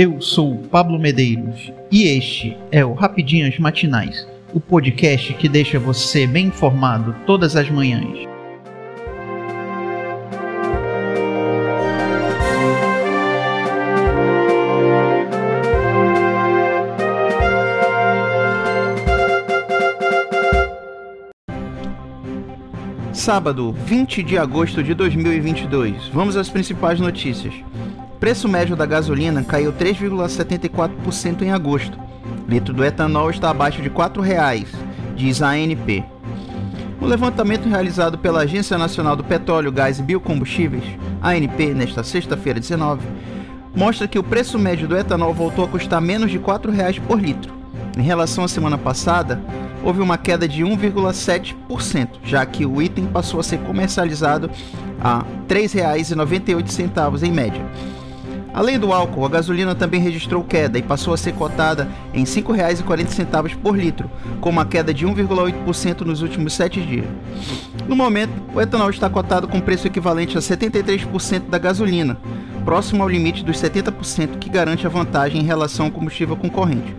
Eu sou Pablo Medeiros e este é o Rapidinhas Matinais, o podcast que deixa você bem informado todas as manhãs. Sábado, 20 de agosto de 2022. Vamos às principais notícias. Preço médio da gasolina caiu 3,74% em agosto. Litro do etanol está abaixo de R$ 4,00, diz a ANP. O levantamento realizado pela Agência Nacional do Petróleo, Gás e Biocombustíveis, ANP, nesta sexta-feira 19, mostra que o preço médio do etanol voltou a custar menos de R$ 4,00 por litro. Em relação à semana passada, houve uma queda de 1,7%, já que o item passou a ser comercializado a R$ 3,98 em média. Além do álcool, a gasolina também registrou queda e passou a ser cotada em R$ 5,40 por litro, com uma queda de 1,8% nos últimos sete dias. No momento, o etanol está cotado com preço equivalente a 73% da gasolina, próximo ao limite dos 70% que garante a vantagem em relação ao combustível concorrente.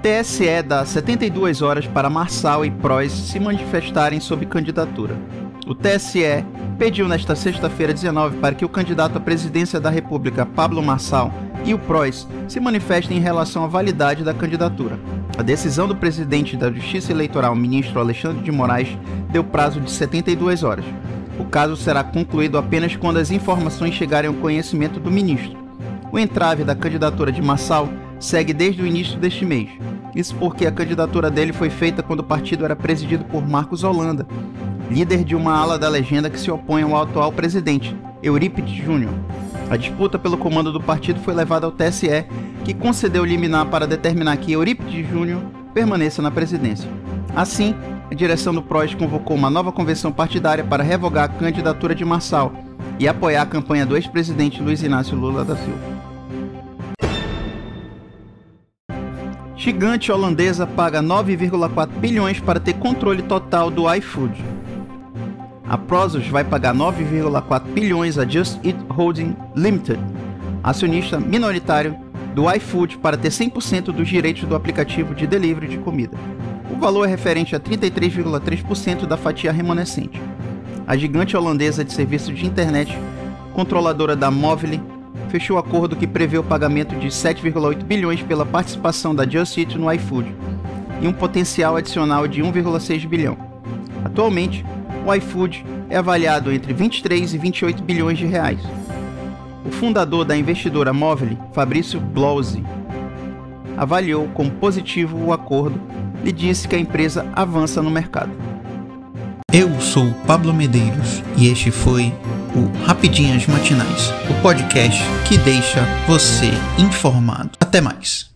TSE dá 72 horas para Marçal e Prois se manifestarem sobre candidatura. O TSE pediu nesta sexta-feira 19 para que o candidato à presidência da República, Pablo Marçal, e o Prois se manifestem em relação à validade da candidatura. A decisão do presidente da Justiça Eleitoral, ministro Alexandre de Moraes, deu prazo de 72 horas. O caso será concluído apenas quando as informações chegarem ao conhecimento do ministro. O entrave da candidatura de Marçal segue desde o início deste mês. Isso porque a candidatura dele foi feita quando o partido era presidido por Marcos Holanda, líder de uma ala da legenda que se opõe ao atual presidente, Eurípides Júnior. A disputa pelo comando do partido foi levada ao TSE, que concedeu liminar para determinar que Eurípides Júnior permaneça na presidência. Assim, a direção do PROS convocou uma nova convenção partidária para revogar a candidatura de Marçal e apoiar a campanha do ex-presidente Luiz Inácio Lula da Silva. Gigante holandesa paga 9,4 bilhões para ter controle total do iFood. A Prozos vai pagar 9,4 bilhões a Just Eat Holding Limited, acionista minoritário do iFood, para ter 100% dos direitos do aplicativo de delivery de comida. O valor é referente a 33,3% da fatia remanescente. A gigante holandesa de serviços de internet, controladora da Movile, fechou acordo que prevê o pagamento de 7,8 bilhões pela participação da Just Eat no iFood e um potencial adicional de 1,6 bilhão. Atualmente, o iFood é avaliado entre 23 e 28 bilhões de reais. O fundador da investidora Movile, Fabrício Blausi, avaliou como positivo o acordo e disse que a empresa avança no mercado. Eu sou Pablo Medeiros e este foi o Rapidinhas Matinais, o podcast que deixa você informado. Até mais.